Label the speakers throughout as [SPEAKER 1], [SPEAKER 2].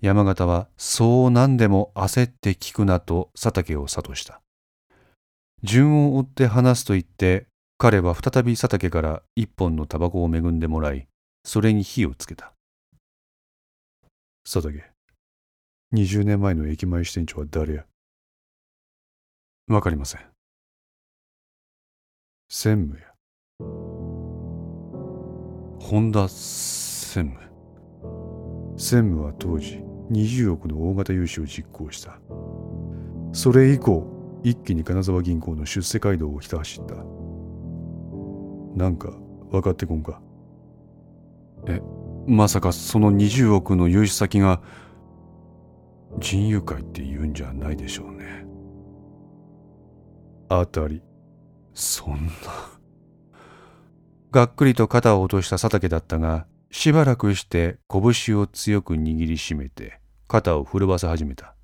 [SPEAKER 1] 山形はそう何でも焦って聞くなと佐竹を諭した。順を追って話すと言って彼は再び佐竹から一本のタバコを恵んでもらいそれに火をつけた。
[SPEAKER 2] 佐竹20年前の駅前支店長は誰や？
[SPEAKER 1] わかりません。
[SPEAKER 2] 専務や。
[SPEAKER 1] 本田専務。
[SPEAKER 2] 専務は当時20億の大型融資を実行した。それ以降一気に金沢銀行の出世街道をひた走った。なんか分かってこんか？
[SPEAKER 1] えまさかその20億の融資先が人友会って言うんじゃないでしょうね。
[SPEAKER 2] 当たり。
[SPEAKER 1] そんな。がっくりと肩を落とした佐竹だったがしばらくして拳を強く握りしめて肩を震わせ始めた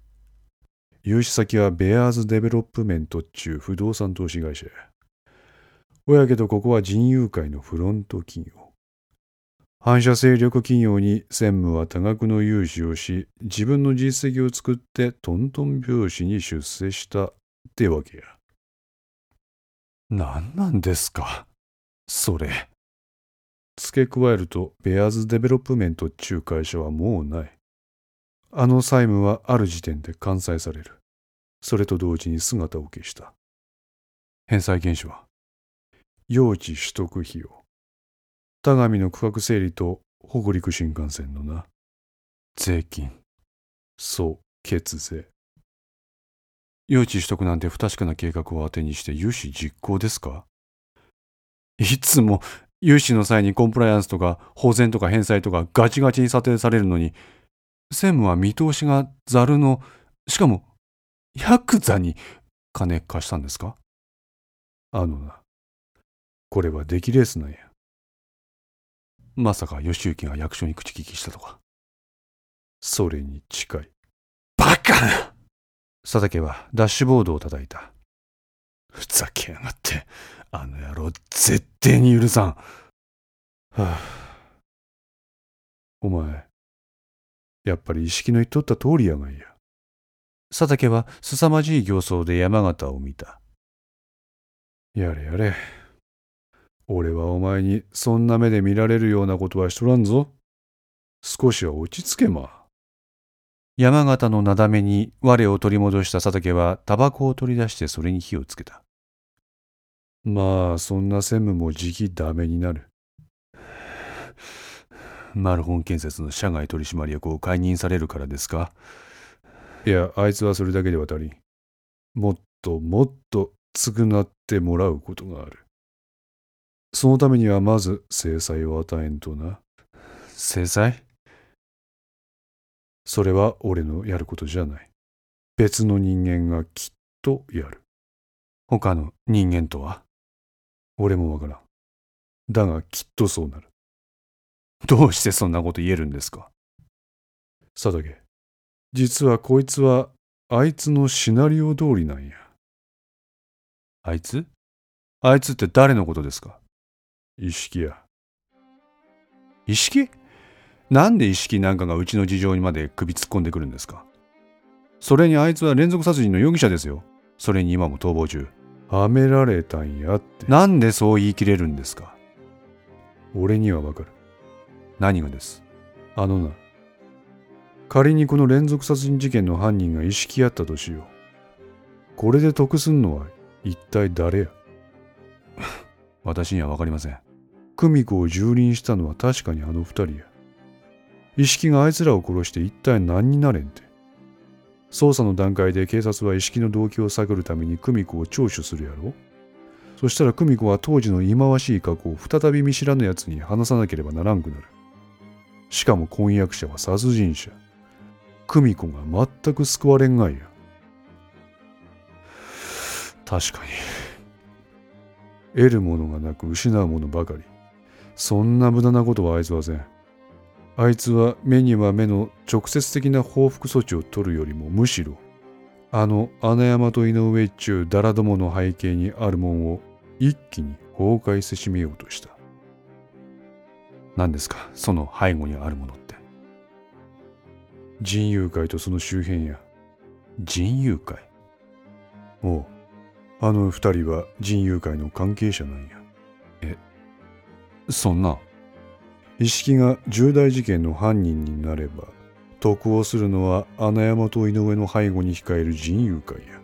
[SPEAKER 2] 融資先はベアーズデベロップメントっちゅう不動産投資会社やおやけどここは仁熊会のフロント企業。反社勢力企業に専務は多額の融資をし、自分の実績を作ってトントン拍子に出世したってわけや。
[SPEAKER 1] 何なんですかそれ。
[SPEAKER 2] 付け加えると、ベアーズデベロップメントっちゅう会社はもうない。あの債務はある時点で完済される。それと同時に姿を消した。
[SPEAKER 1] 返済原資は
[SPEAKER 2] 用地取得費用。田上の区画整理と北陸新幹線のな。
[SPEAKER 1] 税金。
[SPEAKER 2] そう、血税。
[SPEAKER 1] 用地取得なんて不確かな計画を当てにして融資実行ですか？いつも融資の際にコンプライアンスとか保全とか返済とかガチガチに査定されるのに、専務は見通しがざるの、しかもヤクザに金貸したんですか？
[SPEAKER 2] あのな、これは出来レースなんや。
[SPEAKER 1] まさか義行が役所に口利きしたとか。
[SPEAKER 2] それに近い。
[SPEAKER 1] バカな佐竹はダッシュボードを叩いた。
[SPEAKER 2] ふざけやがって、あの野郎絶対に許さん。はあ、お前、やっぱり意識の言っとった通りやがんや。
[SPEAKER 1] 佐竹は凄まじい形相で山形を見た。
[SPEAKER 2] やれやれ。俺はお前にそんな目で見られるようなことはしとらんぞ。少しは落ち着けま。
[SPEAKER 1] 山形のなだめに我を取り戻した佐竹はタバコを取り出してそれに火をつけた。
[SPEAKER 2] まあ、そんな専務もじきダメになる。
[SPEAKER 1] マルホン建設の社外取締役を解任されるからですか？
[SPEAKER 2] いや、あいつはそれだけでは足りん。もっともっと償ってもらうことがある。そのためにはまず制裁を与えんとな。
[SPEAKER 1] 制裁？
[SPEAKER 2] それは俺のやることじゃない。別の人間がきっとやる。
[SPEAKER 1] 他の人間とは？
[SPEAKER 2] 俺もわからん。だがきっとそうなる。
[SPEAKER 1] どうしてそんなこと言えるんですか？
[SPEAKER 2] 佐竹、実はこいつはあいつのシナリオ通りなんや。
[SPEAKER 1] あいつ？あいつって誰のことですか？
[SPEAKER 2] 意識や。
[SPEAKER 1] 意識？なんで意識なんかがうちの事情にまで首突っ込んでくるんですか？それにあいつは連続殺人の容疑者ですよ。それに今も逃亡中。
[SPEAKER 2] はめられたんやって。
[SPEAKER 1] なんでそう言い切れるんですか？
[SPEAKER 2] 俺にはわかる。
[SPEAKER 1] 何がです？
[SPEAKER 2] あのな。仮にこの連続殺人事件の犯人が意識あったとしよう。これで得すんのは一体誰や？
[SPEAKER 1] 私にはわかりません。
[SPEAKER 2] 久美子を蹂躙したのは確かにあの二人や。意識があいつらを殺して一体何になれんて。捜査の段階で警察は意識の動機を探るために久美子を聴取するやろそしたら久美子は当時の忌まわしい過去を再び見知らぬ奴に話さなければならんくなる。しかも婚約者は殺人者。久美子が全く救われんがいや。
[SPEAKER 1] 確かに。
[SPEAKER 2] 得るものがなく失うものばかり。そんな無駄なことはあいつはせん。あいつは目には目の直接的な報復措置を取るよりもむしろ、あの穴山と井上っちゅうダラどもの背景にあるもんを一気に崩壊せしめようとした。
[SPEAKER 1] 何ですか？その背後にあるものって。
[SPEAKER 2] 人友会とその周辺や。
[SPEAKER 1] 人友会？
[SPEAKER 2] おう。あの二人は人友会の関係者なんやえ。
[SPEAKER 1] そんな？
[SPEAKER 2] 意識が重大事件の犯人になれば、得をするのは穴山と井上の背後に控える人友会や。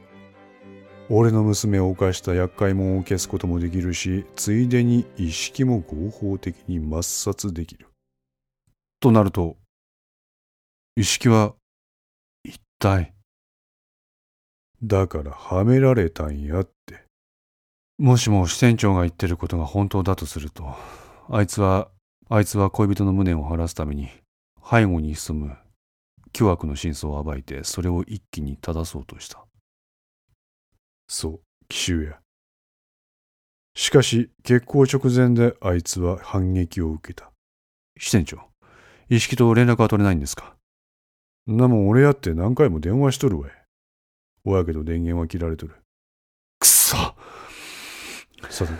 [SPEAKER 2] 俺の娘を犯した厄介者を消すこともできるし、ついでに意識も合法的に抹殺できる。
[SPEAKER 1] となると、意識は、一体？
[SPEAKER 2] だからはめられたんやって。
[SPEAKER 1] もしも支店長が言ってることが本当だとすると、あいつは、あいつは恋人の無念を晴らすために、背後に潜む巨悪の真相を暴いて、それを一気に正そうとした。
[SPEAKER 2] そう、奇襲や。しかし、結婚直前であいつは反撃を受けた。
[SPEAKER 1] 支店長、意識と連絡は取れないんですか？
[SPEAKER 2] んなもん俺やって何回も電話しとるわい。おやけど電源は切られとる。
[SPEAKER 1] くそ
[SPEAKER 2] さて、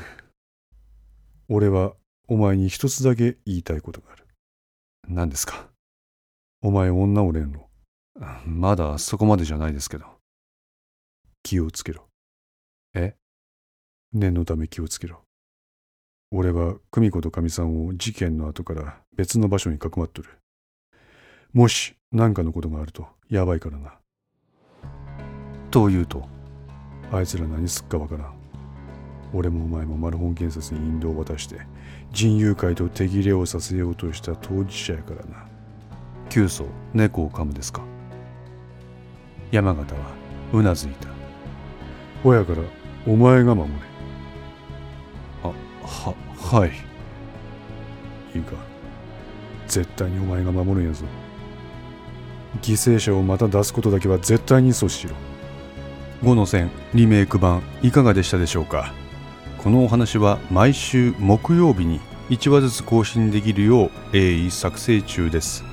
[SPEAKER 2] 俺はお前に一つだけ言いたいことがある。
[SPEAKER 1] 何ですか？
[SPEAKER 2] お前女おれんの？
[SPEAKER 1] まだそこまでじゃないですけど。
[SPEAKER 2] 気をつけろ。
[SPEAKER 1] え？
[SPEAKER 2] 念のため気をつけろ。俺は久美子とかみさんを事件の後から別の場所にかくまっとる。もし何かのことがあるとやばいからな。
[SPEAKER 1] というと、
[SPEAKER 2] あいつら何すっかわからん。俺もお前もマルホン建設に引導を渡して人友会と手切れをさせようとした当事者やからな。
[SPEAKER 1] 急須猫を噛むですか山形はうなずいた。
[SPEAKER 2] ほやからお前が守れ。
[SPEAKER 1] あ、は、はい。
[SPEAKER 2] いいか。絶対にお前が守るんやぞ。犠牲者をまた出すことだけは絶対に阻止しろ。
[SPEAKER 1] 5の線リメイク版いかがでしたでしょうか？このお話は毎週木曜日に1話ずつ更新できるよう鋭意作成中です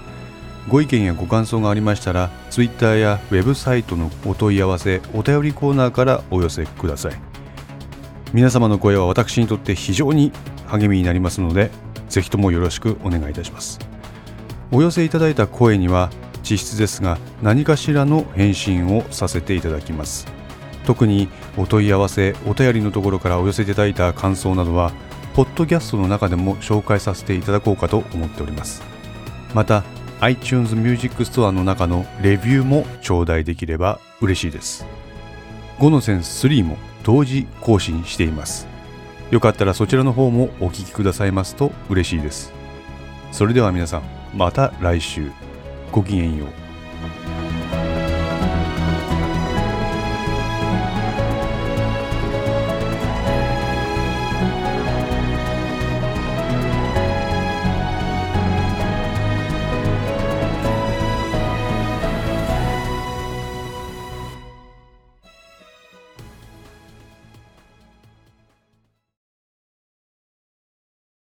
[SPEAKER 1] ご意見やご感想がありましたら Twitter やウェブサイトのお問い合わせお便りコーナーからお寄せください。皆様の声は私にとって非常に励みになりますのでぜひともよろしくお願いいたします。お寄せいただいた声には実質ですが何かしらの返信をさせていただきます。特にお問い合わせお便りのところからお寄せいただいた感想などはポッドキャストの中でも紹介させていただこうかと思っております。また iTunes Music Store の中のレビューも頂戴できれば嬉しいです。5のセンス3も同時更新しています。よかったらそちらの方もお聴きくださいますと嬉しいです。それでは皆さんまた来週。ごきげんよう。